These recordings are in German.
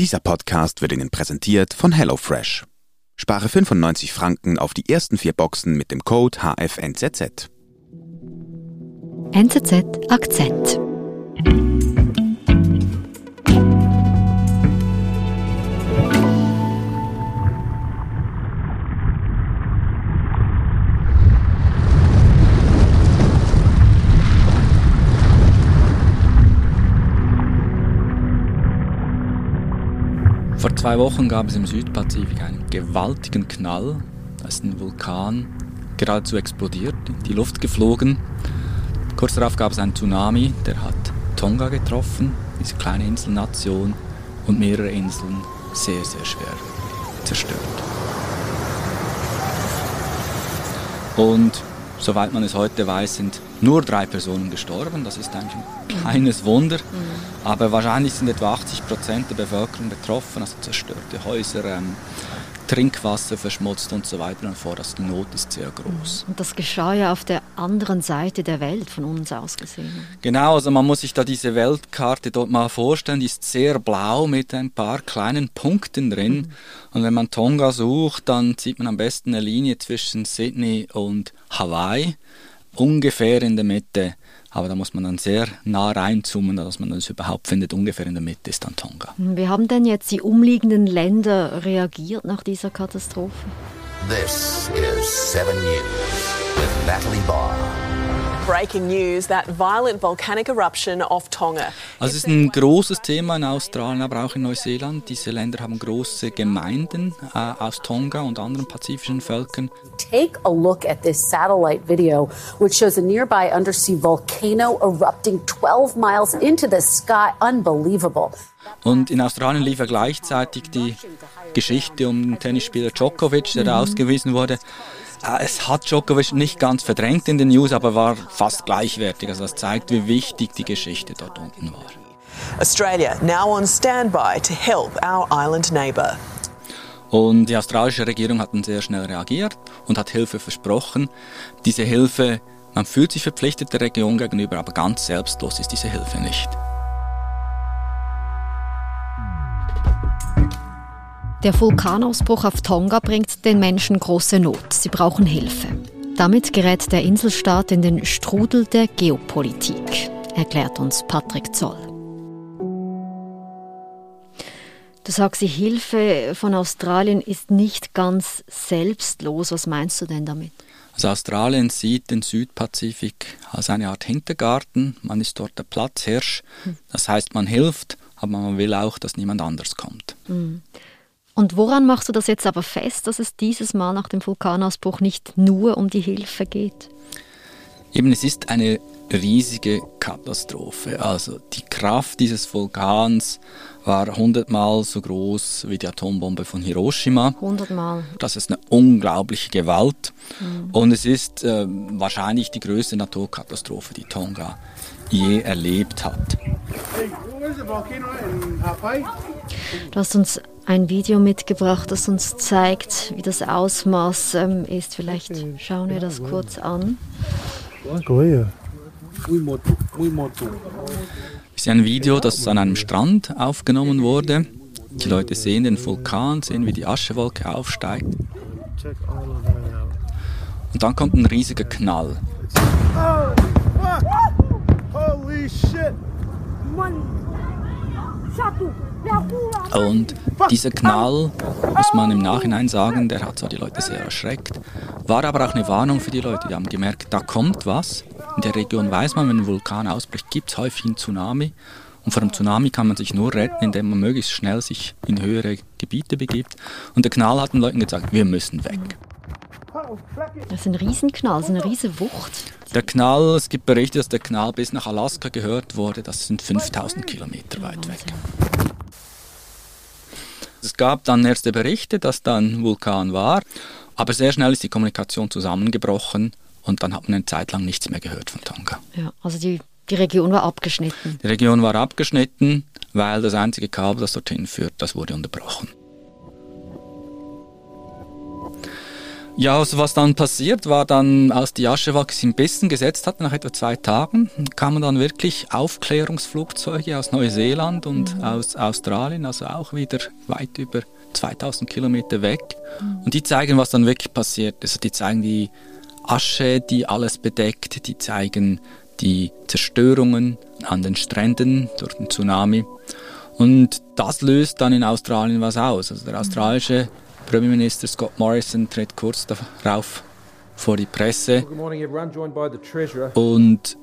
Dieser Podcast wird Ihnen präsentiert von HelloFresh. Spare 95 Franken auf die ersten vier Boxen mit dem Code HFNZZ. NZZ Akzent. Zwei Wochen gab es im Südpazifik einen gewaltigen Knall. Da ist ein Vulkan geradezu explodiert, in die Luft geflogen. Kurz darauf gab es einen Tsunami, der hat Tonga getroffen, diese kleine Inselnation, und mehrere Inseln sehr, sehr schwer zerstört. Und soweit man es heute weiß, sind nur drei Personen gestorben. Das ist eigentlich ein kleines Wunder. Aber wahrscheinlich sind etwa 80 Prozent der Bevölkerung betroffen, also zerstörte Häuser, ähm, Trinkwasser verschmutzt und so weiter und fort. Also die Not ist sehr groß. Und das geschah ja auf der anderen Seite der Welt von uns aus gesehen. Genau, also man muss sich da diese Weltkarte dort mal vorstellen. Die ist sehr blau mit ein paar kleinen Punkten drin. Mhm. Und wenn man Tonga sucht, dann sieht man am besten eine Linie zwischen Sydney und Hawaii, ungefähr in der Mitte. Aber da muss man dann sehr nah reinzoomen, dass man das überhaupt findet. Ungefähr in der Mitte ist dann Tonga. Wie haben denn jetzt die umliegenden Länder reagiert nach dieser Katastrophe? This is 7 News with Natalie Barr. Breaking news that violent volcanic eruption off Tonga. Also es ist ein großes Thema in Australien, aber auch in Neuseeland. Diese Länder haben große Gemeinden äh, aus Tonga und anderen pazifischen Völkern. Take a look at this satellite video, which shows a nearby undersea volcano erupting 12 miles into the sky. Unbelievable. Und in Australien lief ja gleichzeitig die Geschichte um den Tennisspieler Djokovic, der da ausgewiesen wurde. Äh, Es hat Djokovic nicht ganz verdrängt in den News, aber war fast gleichwertig. Also das zeigt, wie wichtig die Geschichte dort unten war. Australia now on standby to help our island neighbour. Und die australische Regierung hat dann sehr schnell reagiert und hat Hilfe versprochen. Diese Hilfe, man fühlt sich verpflichtet der Region gegenüber, aber ganz selbstlos ist diese Hilfe nicht. Der Vulkanausbruch auf Tonga bringt den Menschen große Not. Sie brauchen Hilfe. Damit gerät der Inselstaat in den Strudel der Geopolitik, erklärt uns Patrick Zoll. Du sagst, die Hilfe von Australien ist nicht ganz selbstlos. Was meinst du denn damit? Also Australien sieht den Südpazifik als eine Art Hintergarten. Man ist dort der Platzhirsch. Das heißt, man hilft, aber man will auch, dass niemand anders kommt. Und woran machst du das jetzt aber fest, dass es dieses Mal nach dem Vulkanausbruch nicht nur um die Hilfe geht? Eben, es ist eine riesige Katastrophe. Also die Kraft dieses Vulkans war hundertmal so groß wie die Atombombe von Hiroshima. Hundertmal. Das ist eine unglaubliche Gewalt. Und es ist äh, wahrscheinlich die größte Naturkatastrophe, die Tonga je erlebt hat. Du hast uns ein Video mitgebracht, das uns zeigt, wie das Ausmaß ähm, ist. Vielleicht schauen wir das kurz an. Es ist ein Video, das an einem Strand aufgenommen wurde. Die Leute sehen den Vulkan, sehen, wie die Aschewolke aufsteigt. Und dann kommt ein riesiger Knall. Und dieser Knall, muss man im Nachhinein sagen, der hat zwar die Leute sehr erschreckt, war aber auch eine Warnung für die Leute. Die haben gemerkt, da kommt was. In der Region weiß man, wenn ein Vulkan ausbricht, gibt es häufig einen Tsunami. Und vor einem Tsunami kann man sich nur retten, indem man möglichst schnell sich in höhere Gebiete begibt. Und der Knall hat den Leuten gesagt, wir müssen weg. Das ist ein Riesenknall, das ist eine riesige Wucht. Der Knall, es gibt Berichte, dass der Knall bis nach Alaska gehört wurde. Das sind 5000 Kilometer weit weg. Es gab dann erste Berichte, dass da ein Vulkan war, aber sehr schnell ist die Kommunikation zusammengebrochen und dann hat man eine Zeit lang nichts mehr gehört von Tonga. Ja, also die, die Region war abgeschnitten. Die Region war abgeschnitten, weil das einzige Kabel, das dorthin führt, das wurde unterbrochen. Ja, also was dann passiert war, dann als die Aschewolke sich ein bisschen gesetzt hat, nach etwa zwei Tagen, kamen dann wirklich Aufklärungsflugzeuge aus Neuseeland und mhm. aus Australien, also auch wieder weit über 2000 Kilometer weg. Mhm. Und die zeigen, was dann wirklich passiert ist. Also die zeigen die Asche, die alles bedeckt, die zeigen die Zerstörungen an den Stränden durch den Tsunami. Und das löst dann in Australien was aus. Also der australische Premierminister Scott Morrison tritt kurz darauf vor die Presse. Und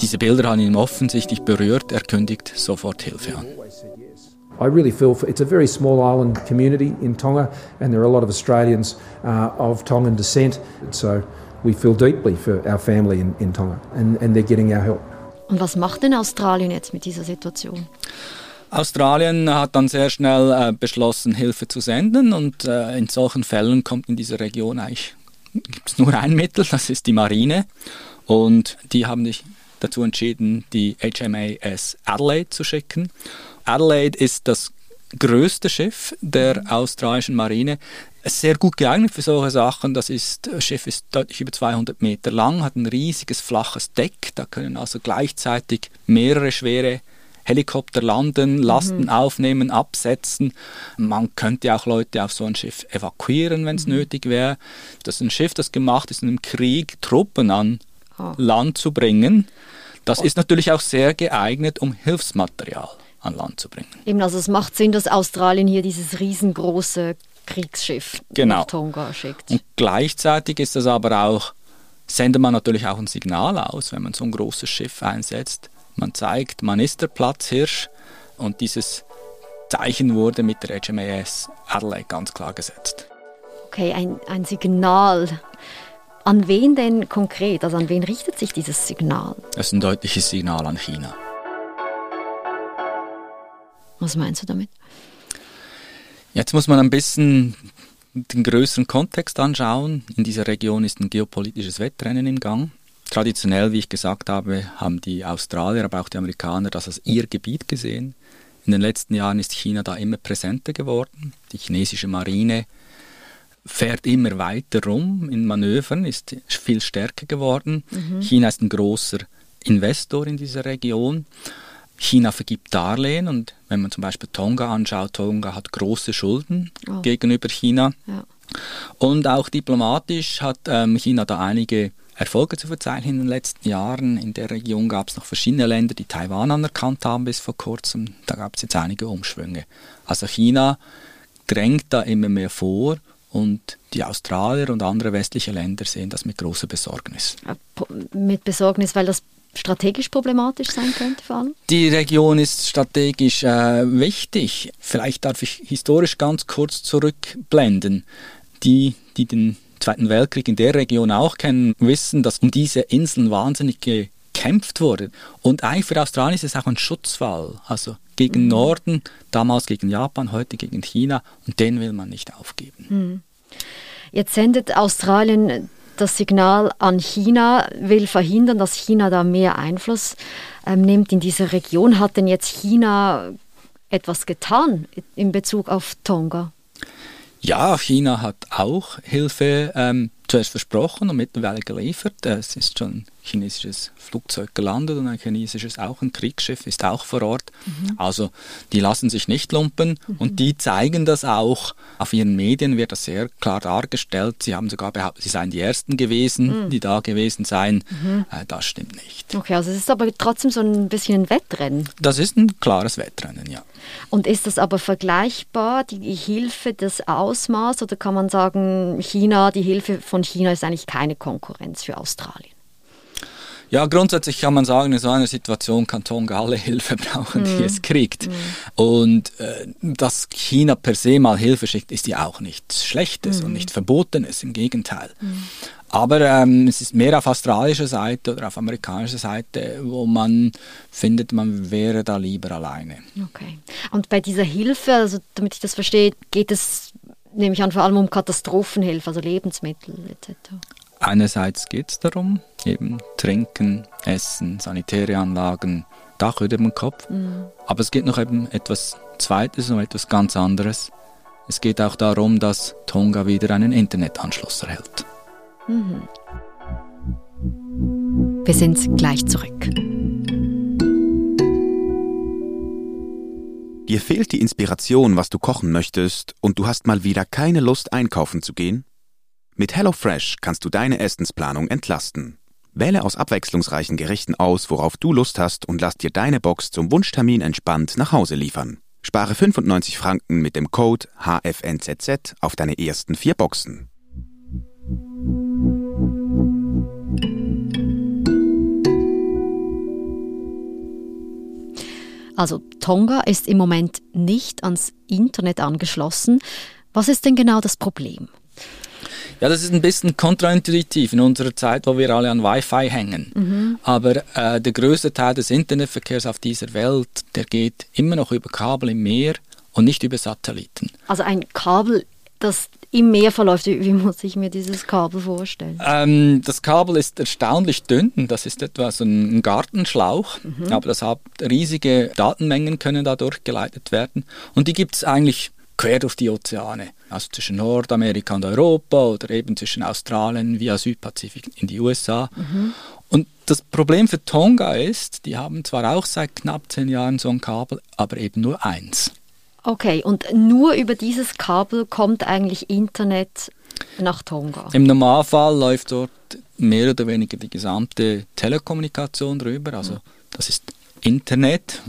diese Bilder haben ihn offensichtlich berührt. Er kündigt sofort Hilfe an. I really feel for, it's a very small island community in Tonga, and there are a lot of Australians uh, of Tongan descent. So we feel deeply for our family in, in Tonga, and, and they're getting our help. Und was macht denn Australien jetzt mit dieser Situation? Australien hat dann sehr schnell äh, beschlossen, Hilfe zu senden und äh, in solchen Fällen kommt in dieser Region eigentlich gibt es nur ein Mittel, das ist die Marine und die haben sich dazu entschieden, die HMAS Adelaide zu schicken. Adelaide ist das größte Schiff der australischen Marine. Sehr gut geeignet für solche Sachen. Das, ist, das Schiff ist deutlich über 200 Meter lang, hat ein riesiges flaches Deck. Da können also gleichzeitig mehrere schwere Helikopter landen, Lasten mhm. aufnehmen, absetzen. Man könnte auch Leute auf so ein Schiff evakuieren, wenn es mhm. nötig wäre. Das ist ein Schiff, das gemacht ist, im Krieg Truppen an oh. Land zu bringen. Das oh. ist natürlich auch sehr geeignet, um Hilfsmaterial an Land zu bringen. Eben, also es macht Sinn, dass Australien hier dieses riesengroße Kriegsschiff genau. nach Tonga schickt. Und gleichzeitig ist das aber auch, sendet man natürlich auch ein Signal aus, wenn man so ein großes Schiff einsetzt. Man zeigt, man ist der Platzhirsch und dieses Zeichen wurde mit der HMAS Adelaide ganz klar gesetzt. Okay, ein, ein Signal. An wen denn konkret? Also an wen richtet sich dieses Signal? Es ist ein deutliches Signal an China. Was meinst du damit? Jetzt muss man ein bisschen den größeren Kontext anschauen. In dieser Region ist ein geopolitisches Wettrennen im Gang. Traditionell, wie ich gesagt habe, haben die Australier, aber auch die Amerikaner das als ihr Gebiet gesehen. In den letzten Jahren ist China da immer präsenter geworden. Die chinesische Marine fährt immer weiter rum in Manövern, ist viel stärker geworden. Mhm. China ist ein großer Investor in dieser Region. China vergibt Darlehen und wenn man zum Beispiel Tonga anschaut, Tonga hat große Schulden oh. gegenüber China. Ja. Und auch diplomatisch hat ähm, China da einige Erfolge zu verzeichnen in den letzten Jahren. In der Region gab es noch verschiedene Länder, die Taiwan anerkannt haben bis vor kurzem. Da gab es jetzt einige Umschwünge. Also China drängt da immer mehr vor und die Australier und andere westliche Länder sehen das mit großer Besorgnis. Mit Besorgnis, weil das strategisch problematisch sein könnte vor allem? Die Region ist strategisch äh, wichtig. Vielleicht darf ich historisch ganz kurz zurückblenden. Die, die den Zweiten Weltkrieg in der Region auch kennen, wissen, dass um diese Inseln wahnsinnig gekämpft wurde. Und eigentlich für Australien ist es auch ein Schutzfall. Also gegen mhm. Norden, damals gegen Japan, heute gegen China. Und den will man nicht aufgeben. Mhm. Jetzt sendet Australien das Signal an China, will verhindern, dass China da mehr Einfluss ähm, nimmt in dieser Region. Hat denn jetzt China etwas getan in Bezug auf Tonga? Ja, China hat auch Hilfe ähm, zuerst versprochen und mittlerweile geliefert. Es ist schon chinesisches Flugzeug gelandet und ein chinesisches auch ein Kriegsschiff ist auch vor Ort. Mhm. Also die lassen sich nicht lumpen mhm. und die zeigen das auch. Auf ihren Medien wird das sehr klar dargestellt. Sie haben sogar behauptet, sie seien die Ersten gewesen, mhm. die da gewesen seien. Mhm. Äh, das stimmt nicht. Okay, also es ist aber trotzdem so ein bisschen ein Wettrennen. Das ist ein klares Wettrennen, ja. Und ist das aber vergleichbar, die Hilfe, das Ausmaß, oder kann man sagen, China, die Hilfe von China ist eigentlich keine Konkurrenz für Australien? Ja, grundsätzlich kann man sagen, in so einer Situation kann Tonga alle Hilfe brauchen, mm. die mhm. es kriegt. Mm. Und äh, dass China per se mal Hilfe schickt, ist ja auch nichts Schlechtes mm. und nicht Verbotenes, im Gegenteil. Aber ähm, es ist mehr auf australischer Seite oder auf amerikanischer Seite, wo man findet, man wäre da lieber alleine. Okay. Und bei dieser Hilfe, also damit ich das verstehe, geht es, nehme ich an, vor allem um Katastrophenhilfe, also Lebensmittel etc. Einerseits geht es darum, eben trinken, essen, sanitäre Anlagen, Dach über dem Kopf. Mhm. Aber es geht noch eben etwas Zweites, noch etwas ganz anderes. Es geht auch darum, dass Tonga wieder einen Internetanschluss erhält. Mhm. Wir sind gleich zurück. Dir fehlt die Inspiration, was du kochen möchtest, und du hast mal wieder keine Lust einkaufen zu gehen? Mit HelloFresh kannst du deine Essensplanung entlasten. Wähle aus abwechslungsreichen Gerichten aus, worauf du Lust hast und lass dir deine Box zum Wunschtermin entspannt nach Hause liefern. Spare 95 Franken mit dem Code HFNZZ auf deine ersten vier Boxen. Also Tonga ist im Moment nicht ans Internet angeschlossen. Was ist denn genau das Problem? Ja, das ist ein bisschen kontraintuitiv in unserer Zeit, wo wir alle an Wi-Fi hängen. Mhm. Aber äh, der größte Teil des Internetverkehrs auf dieser Welt, der geht immer noch über Kabel im Meer und nicht über Satelliten. Also ein Kabel, das im Meer verläuft. Wie, wie muss ich mir dieses Kabel vorstellen? Ähm, das Kabel ist erstaunlich dünn. Das ist etwa so ein Gartenschlauch. Mhm. Aber das hat riesige Datenmengen können dadurch geleitet werden. Und die gibt es eigentlich quer durch die Ozeane. Also zwischen Nordamerika und Europa oder eben zwischen Australien via Südpazifik in die USA. Mhm. Und das Problem für Tonga ist, die haben zwar auch seit knapp zehn Jahren so ein Kabel, aber eben nur eins. Okay, und nur über dieses Kabel kommt eigentlich Internet nach Tonga? Im Normalfall läuft dort mehr oder weniger die gesamte Telekommunikation drüber. Also das ist Internet,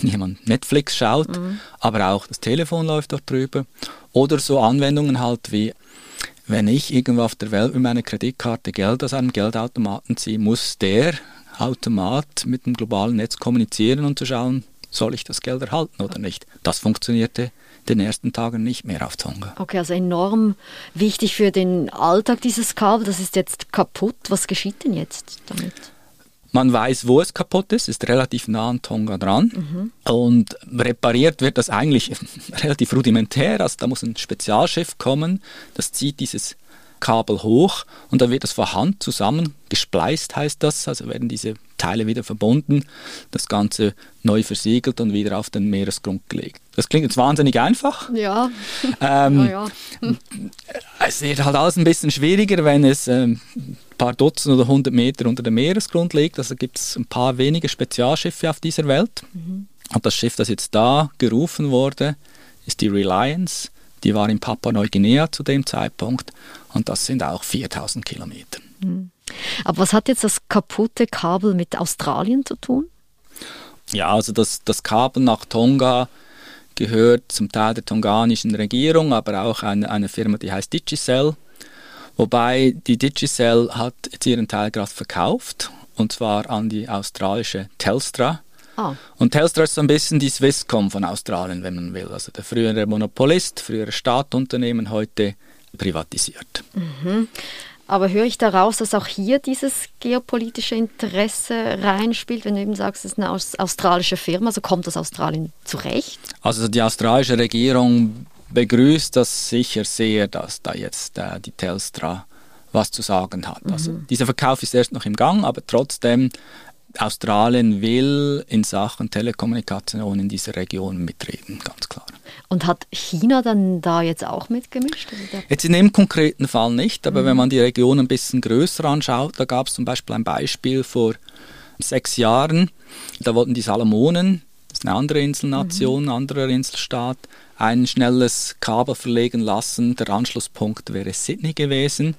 wenn äh, jemand Netflix schaut, mhm. aber auch das Telefon läuft dort drüber. Oder so Anwendungen halt wie, wenn ich irgendwo auf der Welt mit meiner Kreditkarte Geld aus einem Geldautomaten ziehe, muss der Automat mit dem globalen Netz kommunizieren und zu schauen, soll ich das Geld erhalten oder nicht. Das funktionierte in den ersten Tagen nicht mehr auf Tonga. Okay, also enorm wichtig für den Alltag dieses Kabel. Das ist jetzt kaputt. Was geschieht denn jetzt damit? Man weiß, wo es kaputt ist, ist relativ nah an Tonga dran. Mhm. Und repariert wird das eigentlich relativ rudimentär. Also da muss ein Spezialschiff kommen, das zieht dieses Kabel hoch und dann wird das von Hand zusammengespleist, heißt das. Also werden diese Teile wieder verbunden, das Ganze neu versiegelt und wieder auf den Meeresgrund gelegt. Das klingt jetzt wahnsinnig einfach. Ja. Ähm, ja, ja. es wird halt alles ein bisschen schwieriger, wenn es ähm, ein paar Dutzend oder hundert Meter unter dem Meeresgrund liegt. Also gibt es ein paar wenige Spezialschiffe auf dieser Welt. Mhm. Und das Schiff, das jetzt da gerufen wurde, ist die Reliance. Die war in Papua-Neuguinea zu dem Zeitpunkt und das sind auch 4000 Kilometer. Mhm. Aber was hat jetzt das kaputte Kabel mit Australien zu tun? Ja, also das, das Kabel nach Tonga gehört zum Teil der tonganischen Regierung, aber auch eine, eine Firma, die heißt Digicel. Wobei die Digicel hat jetzt ihren Teil gerade verkauft und zwar an die australische Telstra. Ah. Und Telstra ist so ein bisschen die Swisscom von Australien, wenn man will. Also der frühere Monopolist, frühere Staatunternehmen, heute privatisiert. Mhm. Aber höre ich daraus, dass auch hier dieses geopolitische Interesse reinspielt, wenn du eben sagst, es ist eine australische Firma, also kommt das Australien zurecht? Also die australische Regierung begrüßt das sicher sehr, dass da jetzt äh, die Telstra was zu sagen hat. Also mhm. Also dieser Verkauf ist erst noch im Gang, aber trotzdem Australien will in Sachen Telekommunikation in dieser Region mitreden, ganz klar. Und hat China dann da jetzt auch mitgemischt? Jetzt in dem konkreten Fall nicht, aber mhm. wenn man die Region ein bisschen größer anschaut, da gab es zum Beispiel ein Beispiel vor sechs Jahren, da wollten die Salomonen, das ist eine andere Inselnation, mhm. ein anderer Inselstaat, ein schnelles Kabel verlegen lassen. Der Anschlusspunkt wäre Sydney gewesen.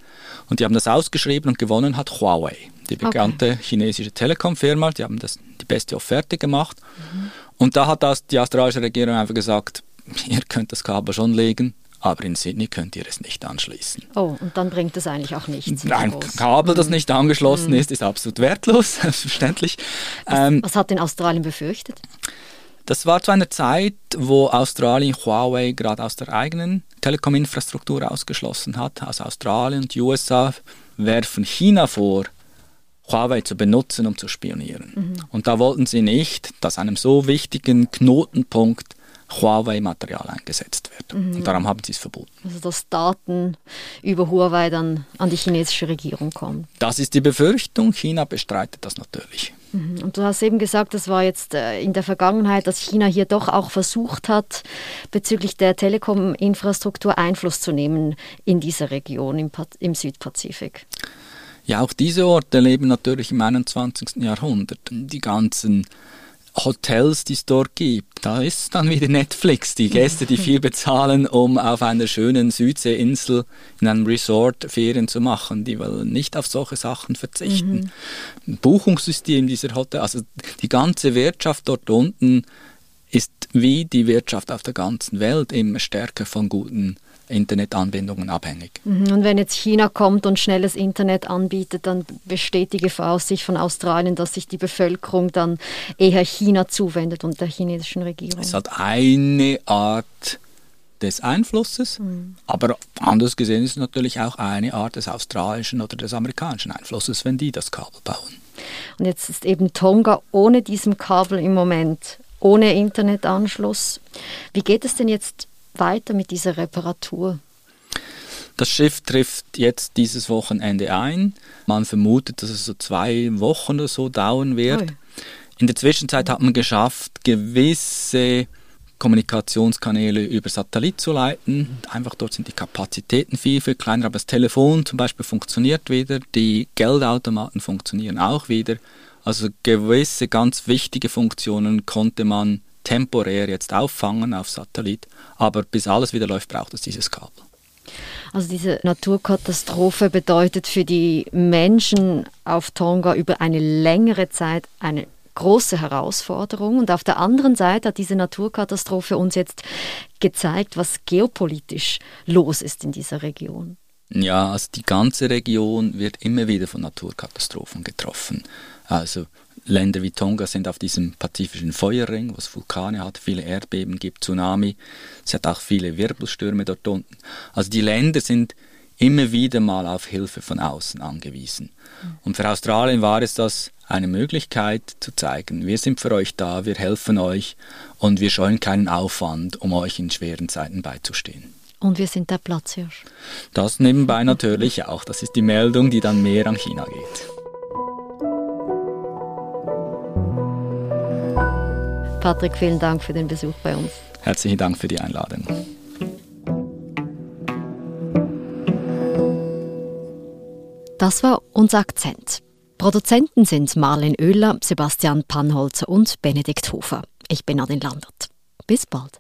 Und die haben das ausgeschrieben und gewonnen hat Huawei die bekannte okay. chinesische Telekom-Firma, die haben das, die beste Offerte gemacht. Mhm. Und da hat das die australische Regierung einfach gesagt, ihr könnt das Kabel schon legen, aber in Sydney könnt ihr es nicht anschließen. Oh, und dann bringt es eigentlich auch nichts. Ein Kabel, das mhm. nicht angeschlossen mhm. ist, ist absolut wertlos, selbstverständlich. Was, ähm, was hat denn Australien befürchtet? Das war zu einer Zeit, wo Australien Huawei gerade aus der eigenen Telekom-Infrastruktur ausgeschlossen hat. Also Australien und die USA werfen China vor, Huawei zu benutzen, um zu spionieren. Mhm. Und da wollten sie nicht, dass einem so wichtigen Knotenpunkt Huawei-Material eingesetzt wird. Mhm. Und darum haben sie es verboten. Also dass Daten über Huawei dann an die chinesische Regierung kommen. Das ist die Befürchtung. China bestreitet das natürlich. Mhm. Und du hast eben gesagt, das war jetzt äh, in der Vergangenheit, dass China hier doch auch versucht hat, bezüglich der Telekom-Infrastruktur Einfluss zu nehmen in dieser Region im, im Südpazifik. Ja, auch diese Orte leben natürlich im 21. Jahrhundert. Die ganzen Hotels, die es dort gibt. Da ist dann wieder Netflix. Die Gäste, die viel bezahlen, um auf einer schönen Südseeinsel in einem Resort Ferien zu machen, die wollen nicht auf solche Sachen verzichten. Mhm. Buchungssystem dieser Hotel, also die ganze Wirtschaft dort unten ist wie die Wirtschaft auf der ganzen Welt immer stärker von guten Internetanbindungen abhängig. Mhm. Und wenn jetzt China kommt und schnelles Internet anbietet, dann besteht die Gefahr aus Sicht von Australien, dass sich die Bevölkerung dann eher China zuwendet und der chinesischen Regierung. Es hat eine Art des Einflusses, mhm. aber anders gesehen ist es natürlich auch eine Art des australischen oder des amerikanischen Einflusses, wenn die das Kabel bauen. Und jetzt ist eben Tonga ohne diesem Kabel im Moment, ohne Internetanschluss. Wie geht es denn jetzt weiter mit dieser Reparatur? Das Schiff trifft jetzt dieses Wochenende ein. Man vermutet, dass es so zwei Wochen oder so dauern wird. Oi. In der Zwischenzeit hat man geschafft, gewisse Kommunikationskanäle über Satellit zu leiten. Einfach dort sind die Kapazitäten viel, viel kleiner, aber das Telefon zum Beispiel funktioniert wieder, die Geldautomaten funktionieren auch wieder. Also gewisse ganz wichtige Funktionen konnte man temporär jetzt auffangen auf Satellit, aber bis alles wieder läuft, braucht es dieses Kabel. Also diese Naturkatastrophe bedeutet für die Menschen auf Tonga über eine längere Zeit eine große Herausforderung. Und auf der anderen Seite hat diese Naturkatastrophe uns jetzt gezeigt, was geopolitisch los ist in dieser Region. Ja, also die ganze Region wird immer wieder von Naturkatastrophen getroffen. Also Länder wie Tonga sind auf diesem pazifischen Feuerring, was Vulkane hat, viele Erdbeben gibt, Tsunami. Es hat auch viele Wirbelstürme dort unten. Also die Länder sind immer wieder mal auf Hilfe von außen angewiesen. Und für Australien war es das eine Möglichkeit zu zeigen, wir sind für euch da, wir helfen euch und wir scheuen keinen Aufwand, um euch in schweren Zeiten beizustehen. Und wir sind der Platzhirsch. Das nebenbei natürlich auch. Das ist die Meldung, die dann mehr an China geht. Patrick, vielen Dank für den Besuch bei uns. Herzlichen Dank für die Einladung. Das war unser Akzent. Produzenten sind Marlen Oehler, Sebastian Pannholzer und Benedikt Hofer. Ich bin Adin Landert. Bis bald.